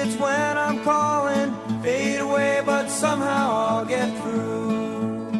Digits when I'm calling fade away, but somehow I'll get through.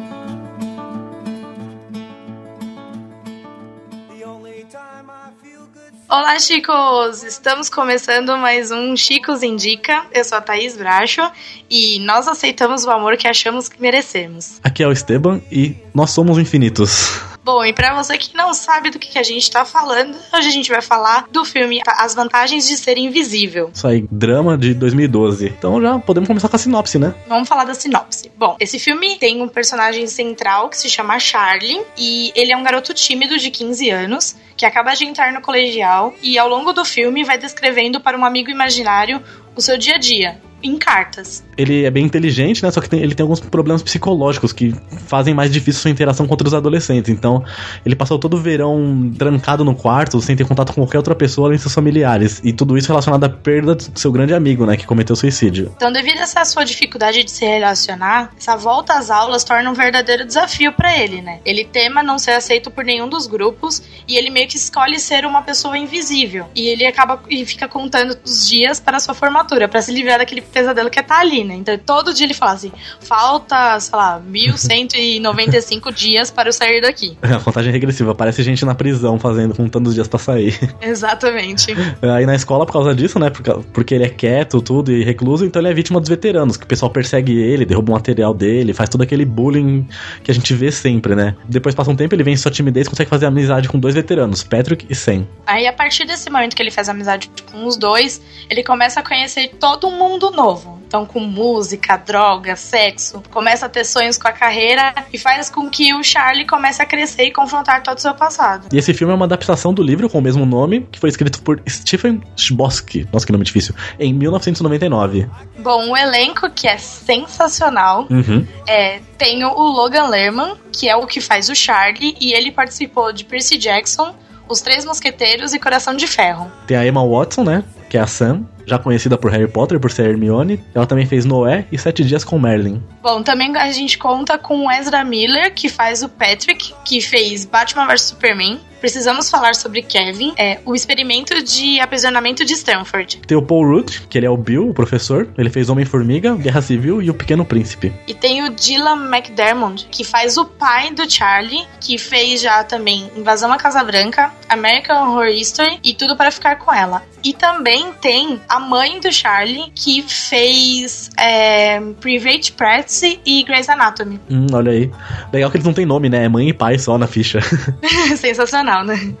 The only time I feel good. Olá, Chicos! Estamos começando mais um Chicos Indica. Eu sou a Thaís Bracho e nós aceitamos o amor que achamos que merecemos. Aqui é o Esteban e nós somos infinitos. Bom, e pra você que não sabe do que que a gente tá falando, hoje a gente vai falar do filme As Vantagens de Ser Invisível. Isso aí, drama de 2012. Então já podemos começar com a sinopse, né? Vamos falar da sinopse. Bom, esse filme tem um personagem central que se chama Charlie e ele é um garoto tímido de 15 anos que acaba de entrar no colegial e ao longo do filme vai descrevendo para um amigo imaginário o seu dia a dia em cartas. Ele é bem inteligente, né? Só que tem- ele tem alguns problemas psicológicos que fazem mais difícil sua interação com outros adolescentes. Então, ele passou todo o verão trancado no quarto, sem ter contato com qualquer outra pessoa além de seus familiares. E tudo isso relacionado à perda do seu grande amigo, né? Que cometeu suicídio. Então, devido a essa sua dificuldade de se relacionar, essa volta às aulas torna um verdadeiro desafio pra ele, né? Ele tema não ser aceito por nenhum dos grupos e ele meio que escolhe ser uma pessoa invisível. E ele acaba e fica contando os dias para sua formatura, pra se livrar daquele pesadelo que tá ali, né? Então, todo dia ele fala assim: falta, sei lá, 1195 dias para eu sair daqui. A contagem regressiva. Parece gente na prisão fazendo, contando os dias pra sair. Exatamente. Aí na escola, por causa disso, né? Porque ele é quieto, tudo, e recluso, então ele é vítima dos veteranos, que o pessoal persegue ele, derruba o material dele, faz todo aquele bullying que a gente vê sempre, né? Depois passa um tempo, ele vence sua timidez e consegue fazer amizade com dois veteranos, Patrick e Sam. Aí, a partir desse momento que ele faz amizade com os dois, ele começa a conhecer todo mundo novo. Então, com música, droga, sexo, começa a ter sonhos com a carreira e faz com que o Charlie comece a crescer e confrontar todo o seu passado. E esse filme é uma adaptação do livro com o mesmo nome, que foi escrito por Stephen Chbosky, nossa que nome difícil, em 1999. Bom, o elenco, que é sensacional, Uhum. é, tem o Logan Lerman, que é o que faz o Charlie, e ele participou de Percy Jackson, Os Três Mosqueteiros e Coração de Ferro. Tem a Emma Watson, né? Que é a Sam, já conhecida por Harry Potter, por ser Hermione. Ela também fez Noé e Sete Dias com Merlin. Bom, também a gente conta com Ezra Miller, que faz o Patrick, que fez Batman vs Superman. Precisamos falar sobre Kevin, é o experimento de aprisionamento de Stanford. Tem o Paul Rudd, que ele é o Bill, o professor. Ele fez Homem-Formiga, Guerra Civil e O Pequeno Príncipe. E tem o Dylan McDermott, que faz o pai do Charlie, que fez já também Invasão à Casa Branca, American Horror History e Tudo para Ficar com Ela. E também tem a mãe do Charlie, que fez é, Private Practice e Grey's Anatomy. Hum, olha aí. Legal que eles não têm nome, né? É mãe e pai só na ficha. Sensacional, né?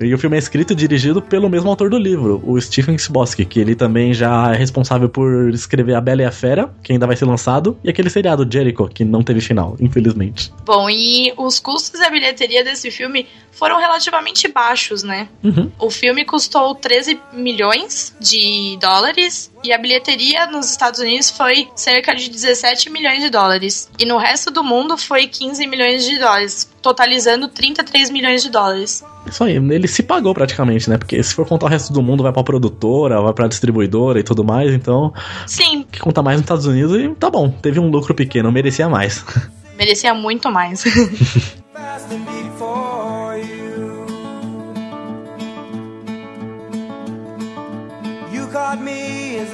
e o filme é escrito e dirigido pelo mesmo autor do livro, o Stephen Chbosky, que ele também já é responsável por escrever A Bela e a Fera, que ainda vai ser lançado, e aquele seriado Jericho, que não teve final, infelizmente. Bom, e os custos e a bilheteria desse filme foram relativamente baixos, né? Uhum. O filme custou 13 milhões de dólares e a bilheteria nos Estados Unidos foi cerca de 17 milhões de dólares. E no resto do mundo foi 15 milhões de dólares, totalizando 33 milhões de dólares. Isso aí, ele se pagou praticamente, né? Porque se for contar o resto do mundo, vai pra produtora, vai pra distribuidora e tudo mais, então, Sim, que conta mais nos Estados Unidos e tá bom, teve um lucro pequeno, merecia mais. merecia muito mais.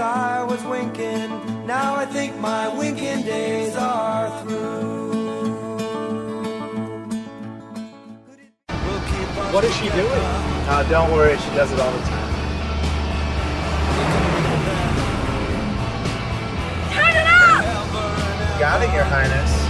I was winking. Now I think my winking days are through. We'll keep on What is she doing? Uh, don't worry, she does it all the time. Turn it up! Got it, Your Highness.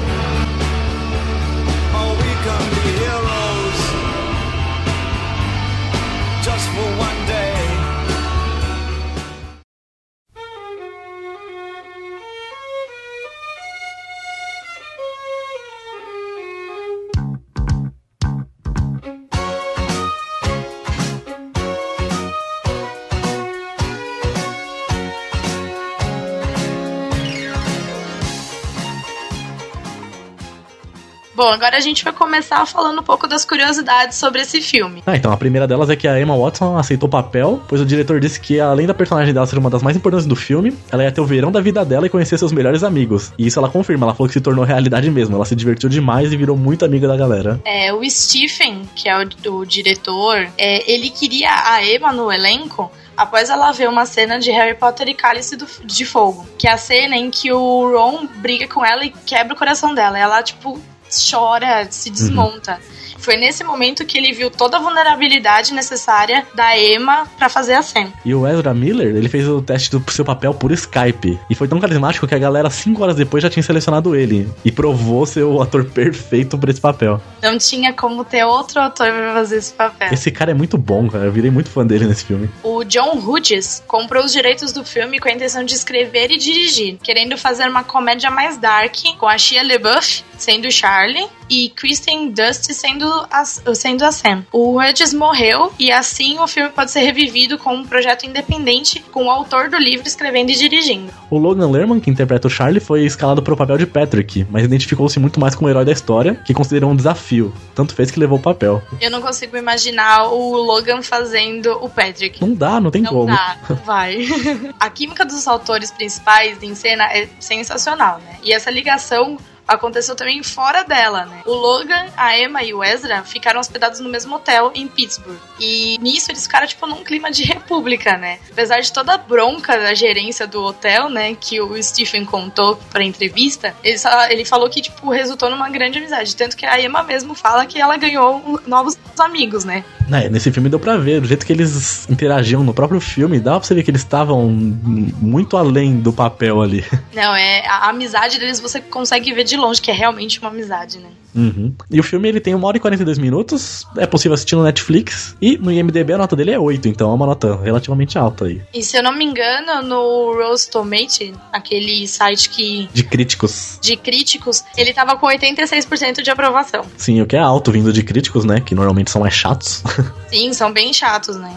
Bom, agora a gente vai começar falando um pouco das curiosidades sobre esse filme. Ah, então a primeira delas é que a Emma Watson aceitou o papel, pois o diretor disse que além da personagem dela ser uma das mais importantes do filme, ela ia ter o verão da vida dela e conhecer seus melhores amigos. E isso ela confirma, ela falou que se tornou realidade mesmo. Ela se divertiu demais e virou muito amiga da galera. É, o Stephen, que é o, o diretor, é, ele queria a Emma no elenco após ela ver uma cena de Harry Potter e Cálice do- de Fogo. Que é a cena em que o Ron briga com ela e quebra o coração dela. Ela, tipo, chora, se desmonta. Foi nesse momento que ele viu toda a vulnerabilidade necessária da Emma pra fazer a cena. E o Ezra Miller, ele fez o teste do seu papel por Skype. E foi tão carismático que a galera, cinco horas depois, já tinha selecionado ele. E provou ser o ator perfeito pra esse papel. Não tinha como ter outro ator pra fazer esse papel. Esse cara é muito bom, cara. Eu virei muito fã dele nesse filme. O John Hughes comprou os direitos do filme com a intenção de escrever e dirigir, querendo fazer uma comédia mais dark, com a Shia LaBeouf sendo Charlie e Kristen Dust sendo a, sendo a Sam. O Hughes morreu e assim o filme pode ser revivido como um projeto independente com o autor do livro escrevendo e dirigindo. O Logan Lerman, que interpreta o Charlie, foi escalado para o papel de Patrick, mas identificou-se muito mais como o herói da história, que considerou um desafio. Tanto fez que levou o papel. Eu não consigo imaginar o Logan fazendo o Patrick. Não dá, não tem Não como. dá, não vai. a química dos autores principais em cena é sensacional, né? E essa ligação aconteceu também fora dela, né? O Logan, a Emma e o Ezra ficaram hospedados no mesmo hotel em Pittsburgh. E nisso eles ficaram, tipo, num clima de república, né? Apesar de toda a bronca da gerência do hotel, né? Que o Stephen contou pra entrevista, ele, só- ele falou que, tipo, resultou numa grande amizade. Tanto que a Emma mesmo fala que ela ganhou novos amigos, né? É, nesse filme deu pra ver, do jeito que eles interagiam no próprio filme, dava pra você ver que eles estavam muito além do papel ali. Não, é a amizade deles você consegue ver de longe, que é realmente uma amizade, né? Uhum. E o filme ele tem 1 hora e 42 minutos, é possível assistir no Netflix, e no IMDB a nota dele é 8, então é uma nota relativamente alta aí. E se eu não me engano, no Rose Tomate, aquele site que De críticos. de críticos, ele tava com 86% de aprovação. Sim, o que é alto vindo de críticos, né? Que normalmente são mais chatos. Sim, são bem chatos, né?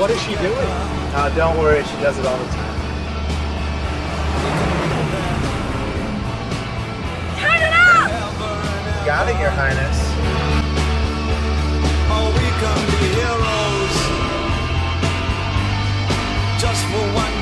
What is she doing? Uh, don't worry, she does it all the time. Turn it up! Got it, Your Highness. Oh, we can be heroes just for one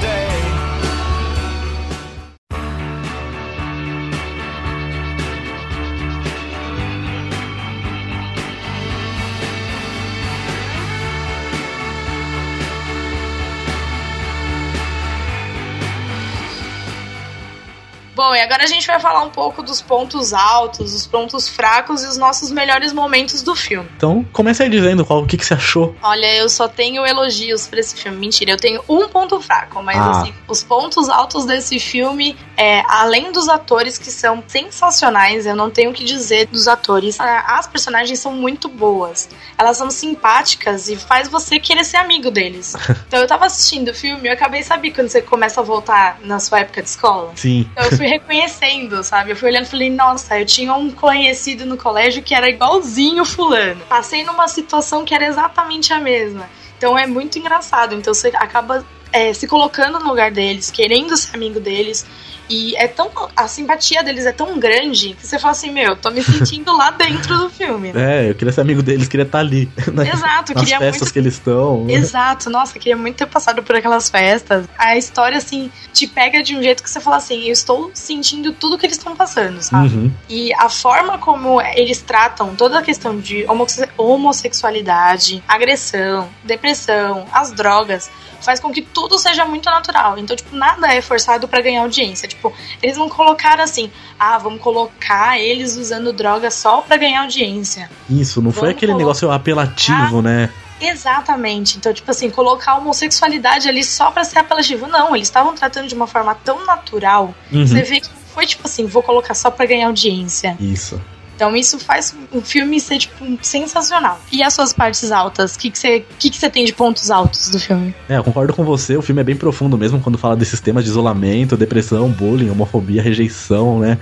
Bom, e agora a gente vai falar um pouco dos pontos altos, os pontos fracos e os nossos melhores momentos do filme. Então, comece aí dizendo qual, o que, que você achou. Olha, eu só tenho elogios pra esse filme. Mentira, eu tenho um ponto fraco, mas Ah. assim, os pontos altos desse filme, é, além dos atores que são sensacionais, eu não tenho o que dizer dos atores. Ah, As personagens são muito boas. Elas são simpáticas e faz você querer ser amigo deles. Então eu tava assistindo o filme e eu acabei, sabe quando você começa a voltar na sua época de escola? Sim. Então eu fui reconhecendo, sabe? Eu fui olhando e falei, nossa, eu tinha um conhecido no colégio que era igualzinho fulano. Passei numa situação que era exatamente a mesma. Então é muito engraçado. Então você acaba é, se colocando no lugar deles, querendo ser amigo deles. E é tão. A simpatia deles é tão grande que você fala assim, meu, tô me sentindo lá dentro do filme. né? É, eu queria ser amigo deles, queria estar ali. Né? Exato, Nas queria festas muito que eles estão. Exato, nossa, queria muito ter passado por aquelas festas. A história, assim, te pega de um jeito que você fala assim: eu estou sentindo tudo que eles estão passando, sabe? Uhum. E a forma como eles tratam toda a questão de homosse- homossexualidade, agressão, depressão, as drogas, faz com que tudo seja muito natural. Então, tipo, nada é forçado pra ganhar audiência. Tipo, eles não colocaram assim, ah, vamos colocar eles usando droga só pra ganhar audiência. Isso, não foi Vamos aquele colocar- negócio apelativo, né? Exatamente. Então, tipo assim, colocar a homossexualidade ali só pra ser apelativo. Não, eles estavam tratando de uma forma tão natural. Uhum. Você vê que não foi tipo assim, vou colocar só pra ganhar audiência. Isso. Então isso faz o filme ser, tipo, sensacional. E as suas partes altas? O que, que, você, que, que você tem de pontos altos do filme? É, eu concordo com você, o filme é bem profundo mesmo quando fala desses temas de isolamento, depressão, bullying, homofobia, rejeição, né?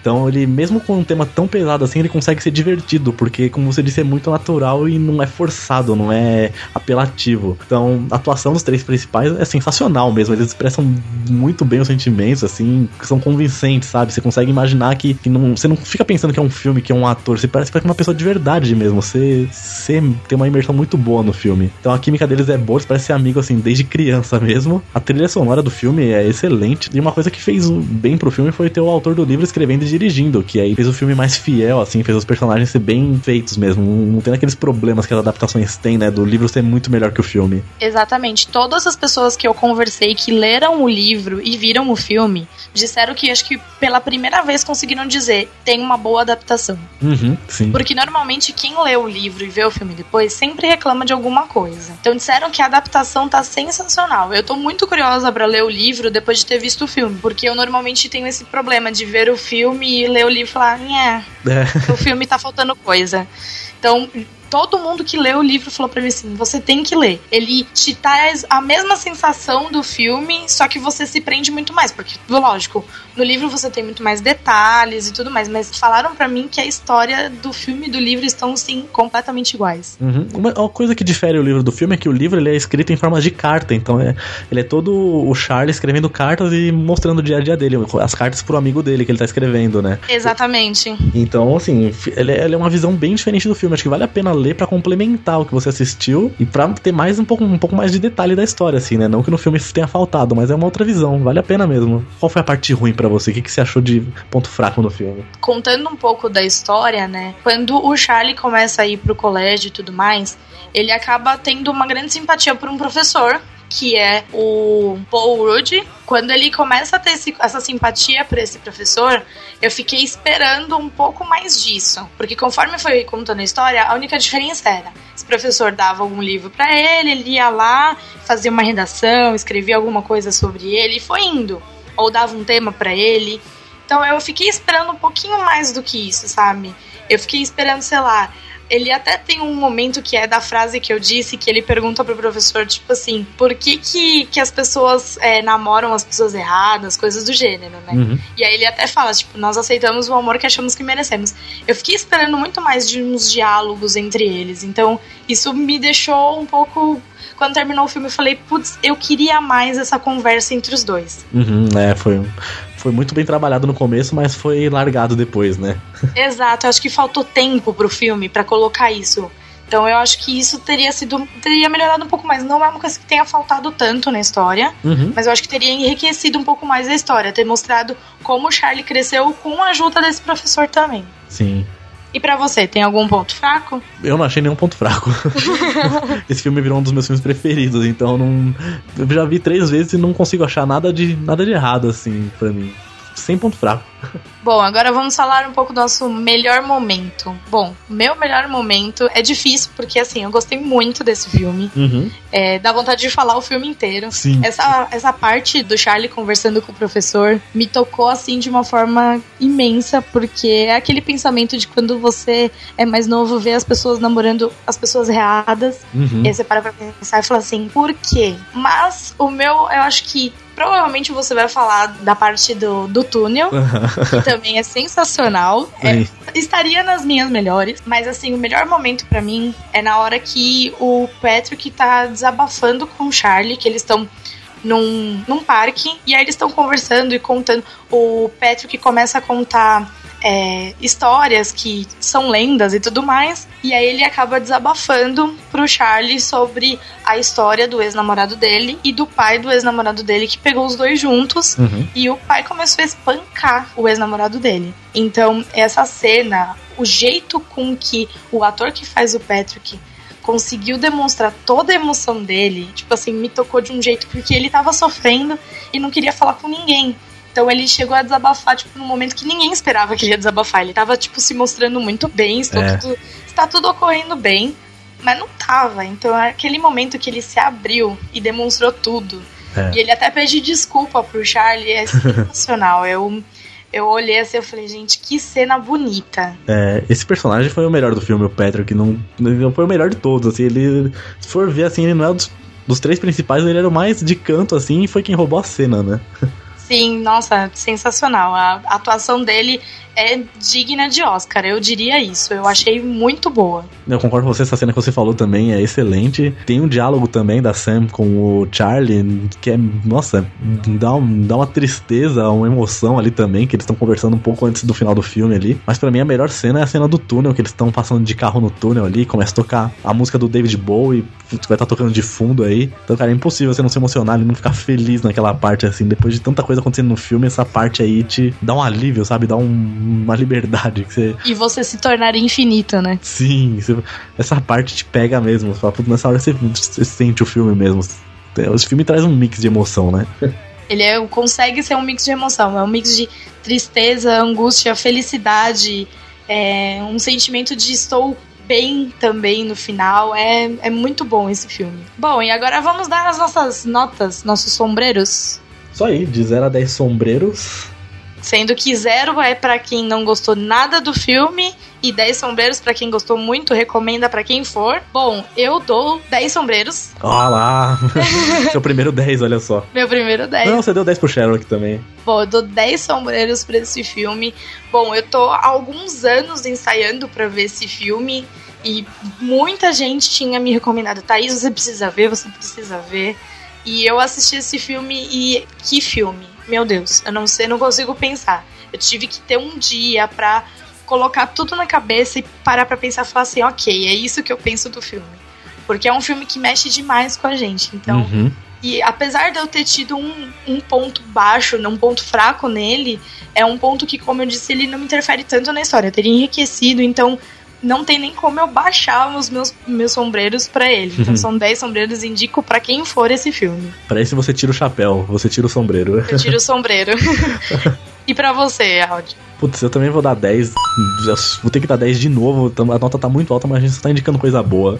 Então ele, mesmo com um tema tão pesado assim, ele consegue ser divertido, porque, como você disse, é muito natural e não é forçado, não é apelativo. Então, a atuação dos três principais é sensacional mesmo, eles expressam muito bem os sentimentos, assim, são convincentes, sabe? Você consegue imaginar que, que não, você não fica pensando que é um filme, que é um ator, você parece que uma pessoa de verdade mesmo, você, você tem uma imersão muito boa no filme. Então a química deles é boa, eles parecem ser amigos assim, desde criança mesmo. A trilha sonora do filme é excelente, e uma coisa que fez bem pro filme foi ter o autor do livro escrevendo e dirigindo, que aí fez o filme mais fiel, assim, fez os personagens ser bem feitos mesmo, não tem aqueles problemas que as adaptações têm, né, do livro ser muito melhor que o filme. Exatamente, todas as pessoas que eu conversei que leram o livro e viram o filme, disseram que acho que pela primeira vez conseguiram dizer tem uma boa adaptação. Uhum, sim. Porque normalmente quem lê o livro e vê o filme depois sempre reclama de alguma coisa. Então disseram que a adaptação tá sensacional. Eu tô muito curiosa para ler o livro depois de ter visto o filme, porque eu normalmente tenho esse problema de ver o filme e ler o livro e falar, é. o filme tá faltando coisa. Então, todo mundo que leu o livro falou para mim assim: você tem que ler. Ele te traz a mesma sensação do filme, só que você se prende muito mais. Porque, lógico, no livro você tem muito mais detalhes e tudo mais, mas falaram para mim que a história do filme e do livro estão, sim, completamente iguais. Uhum. Uma, uma, coisa que difere o livro do filme é que o livro ele é escrito em forma de carta, então é, ele é todo o Charlie escrevendo cartas e mostrando o dia a dia dele, as cartas pro amigo dele que ele tá escrevendo, né? Exatamente. Então, assim, ele, ele é uma visão bem diferente do filme. Acho que vale a pena ler para complementar o que você assistiu e para ter mais um pouco, um pouco mais de detalhe da história, assim, né? Não que no filme tenha faltado, mas é uma outra visão, vale a pena mesmo. Qual foi a parte ruim para você? O que, que você achou de ponto fraco no filme? Contando um pouco da história, né? Quando o Charlie começa a ir pro colégio e tudo mais, ele acaba tendo uma grande simpatia por um professor que é o Paul Rudd. Quando ele começa a ter esse, essa simpatia por esse professor, eu fiquei esperando um pouco mais disso. Porque conforme foi contando a história, a única diferença era: esse professor dava algum livro para ele, ele ia lá, fazia uma redação, escrevia alguma coisa sobre ele e foi indo. Ou dava um tema para ele. Então eu fiquei esperando um pouquinho mais do que isso, sabe? Eu fiquei esperando, sei lá, ele até tem um momento que é da frase que eu disse, que ele pergunta pro professor, tipo assim, por que que, que as pessoas é, namoram as pessoas erradas, coisas do gênero, né? Uhum. E aí ele até fala, tipo, nós aceitamos o amor que achamos que merecemos. Eu fiquei esperando muito mais de uns diálogos entre eles, então isso me deixou um pouco quando terminou o filme, eu falei, putz, eu queria mais essa conversa entre os dois. Uhum, é, foi, foi muito bem trabalhado no começo, mas foi largado depois, né? Exato, eu acho que faltou tempo pro filme para colocar isso. Então eu acho que isso teria sido. teria melhorado um pouco mais. Não é uma coisa que tenha faltado tanto na história, uhum. mas eu acho que teria enriquecido um pouco mais a história, ter mostrado como o Charlie cresceu com a ajuda desse professor também. Sim. E para você, tem algum ponto fraco? Eu não achei nenhum ponto fraco. Esse filme virou um dos meus filmes preferidos, então não. Eu já vi três vezes e não consigo achar nada de, nada de errado, assim, para mim. Sem ponto fraco. Bom, agora vamos falar um pouco do nosso melhor momento. Bom, meu melhor momento é difícil, porque assim, eu gostei muito desse filme. Uhum. É, dá vontade de falar o filme inteiro. Sim. Essa, essa parte do Charlie conversando com o professor me tocou assim de uma forma imensa, porque é aquele pensamento de quando você é mais novo, vê as pessoas namorando as pessoas erradas. Uhum. E aí você para pra pensar e fala assim, por quê? Mas o meu, eu acho que provavelmente você vai falar da parte do, do túnel, que também é sensacional. É, estaria nas minhas melhores, mas assim, o melhor momento para mim é na hora que o Patrick tá desabafando com o Charlie, que eles estão num, num parque, e aí eles estão conversando e contando. O Patrick começa a contar é, histórias que são lendas e tudo mais. E aí ele acaba desabafando pro Charlie sobre a história do ex-namorado dele e do pai do ex-namorado dele que pegou os dois juntos. Uhum. E o pai começou a espancar o ex-namorado dele. Então, essa cena, o jeito com que o ator que faz o Patrick conseguiu demonstrar toda a emoção dele, tipo assim, me tocou de um jeito porque ele tava sofrendo e não queria falar com ninguém. Então ele chegou a desabafar, tipo, num momento que ninguém esperava que ele ia desabafar. Ele tava, tipo, se mostrando muito bem, está, É. tudo, está tudo ocorrendo bem, mas não tava. Então é aquele momento que ele se abriu e demonstrou tudo. É. E ele até pede desculpa pro Charlie, é sensacional. Eu, Eu olhei assim e falei, gente, que cena bonita. É, esse personagem foi o melhor do filme, o Patrick. Não, não foi o melhor de todos, assim. Ele, se for ver, assim, ele não é dos, dos três principais, ele era o mais de canto, assim, e foi quem roubou a cena, né? Sim, nossa, sensacional. A atuação dele é digna de Oscar, eu diria isso. Eu achei muito boa. Eu concordo com você, essa cena que você falou também é excelente. Tem um diálogo também da Sam com o Charlie, que é, nossa, dá, um, dá uma tristeza, uma emoção ali também, que eles estão conversando um pouco antes do final do filme ali. Mas para mim a melhor cena é a cena do túnel, que eles estão passando de carro no túnel ali, começa a tocar a música do David Bowie, vai estar tá tocando de fundo aí. Então, cara, é impossível você não se emocionar e não ficar feliz naquela parte, assim, depois de tanta coisa acontecendo no filme, essa parte aí te dá um alívio, sabe? Dá um uma liberdade que você. E você se tornar infinito, né? Sim, essa parte te pega mesmo. Você fala, nessa hora você, você sente o filme mesmo. O filme traz um mix de emoção, né? Ele é, consegue ser um mix de emoção. É um mix de tristeza, angústia, felicidade, é, um sentimento de estou bem também no final. É, é muito bom esse filme. Bom, e agora vamos dar as nossas notas, nossos sombreiros. Isso aí, de 0 a 10 sombreiros. Sendo que zero é para quem não gostou nada do filme e 10 sombreiros para quem gostou muito, recomenda para quem for. Bom, eu dou 10 sombreiros. Olha lá! Seu primeiro 10, olha só. Meu primeiro 10. Não, você deu 10 pro Sherlock também. Bom, eu dou 10 sombreiros pra esse filme. Bom, eu tô há alguns anos ensaiando para ver esse filme e muita gente tinha me recomendado, Thaís, você precisa ver, você precisa ver. E eu assisti esse filme e que filme! meu Deus, eu não sei, não consigo pensar. Eu tive que ter um dia pra colocar tudo na cabeça e parar pra pensar e falar assim, ok, é isso que eu penso do filme. Porque é um filme que mexe demais com a gente. Então. Uhum. E apesar de eu ter tido um, um ponto baixo, um ponto fraco nele, é um ponto que, como eu disse, ele não me interfere tanto na história. Eu teria enriquecido, então não tem nem como eu baixar os meus, meus sombreiros para ele. Então são 10 sombreiros, indico para quem for esse filme. Pra esse você tira o chapéu, você tira o sombreiro. Eu tiro o sombreiro. e para você, Aldi? Putz, eu também vou dar 10. Vou ter que dar 10 de novo. A nota tá muito alta, mas a gente só tá indicando coisa boa.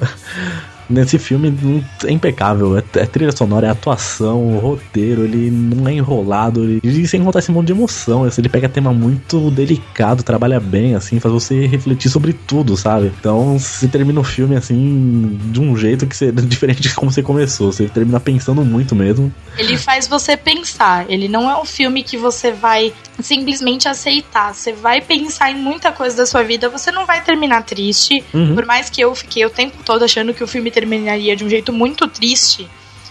Nesse filme é impecável. É, é, trilha sonora, é atuação, o roteiro, ele não é enrolado. Ele, e sem contar esse monte de emoção. Assim, ele pega tema muito delicado, trabalha bem, assim, faz você refletir sobre tudo, sabe? Então você termina o filme assim, de um jeito que você. diferente de como você começou. Você termina pensando muito mesmo. Ele faz você pensar. Ele não é um filme que você vai simplesmente aceitar. Você vai pensar em muita coisa da sua vida, você não vai terminar triste. Uhum. Por mais que eu fiquei o tempo todo achando que o filme terminaria de um jeito muito triste,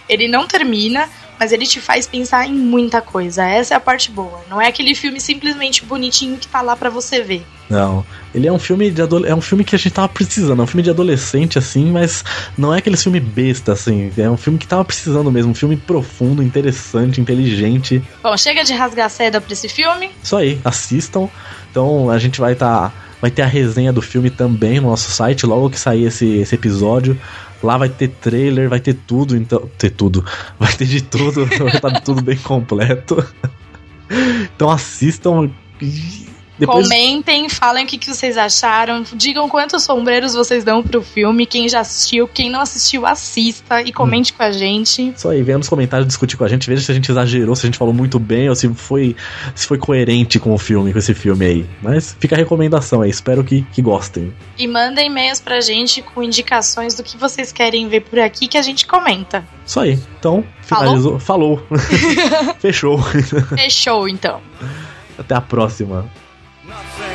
ele não termina, mas ele te faz pensar em muita coisa. Essa é a parte boa. Não é aquele filme simplesmente bonitinho que tá lá para você ver. Não. Ele é um filme de é um filme que a gente tava precisando, é um filme de adolescente assim, mas não é aquele filme besta assim, é um filme que tava precisando mesmo, um filme profundo, interessante, inteligente. Bom, chega de rasgar seda pra esse filme. Isso aí, assistam. Então a gente vai estar tá, vai ter a resenha do filme também no nosso site logo que sair esse, esse episódio. Lá vai ter trailer, vai ter tudo, então. Ter tudo. Vai ter de tudo, vai estar tudo bem completo. Então assistam. Depois... Comentem, falem o que, que vocês acharam. Digam quantos sombreiros vocês dão pro filme. Quem já assistiu, quem não assistiu, assista e comente hum. com a gente. Isso aí, venha nos comentários discutir com a gente. Veja se a gente exagerou, se a gente falou muito bem ou se foi, se foi coerente com o filme, com esse filme aí. Mas fica a recomendação aí, espero que, que gostem. E mandem e-mails pra gente com indicações do que vocês querem ver por aqui que a gente comenta. Isso aí. Então, finalizou. Falou. Falou. Fechou. Fechou, então. Até a próxima. Nothing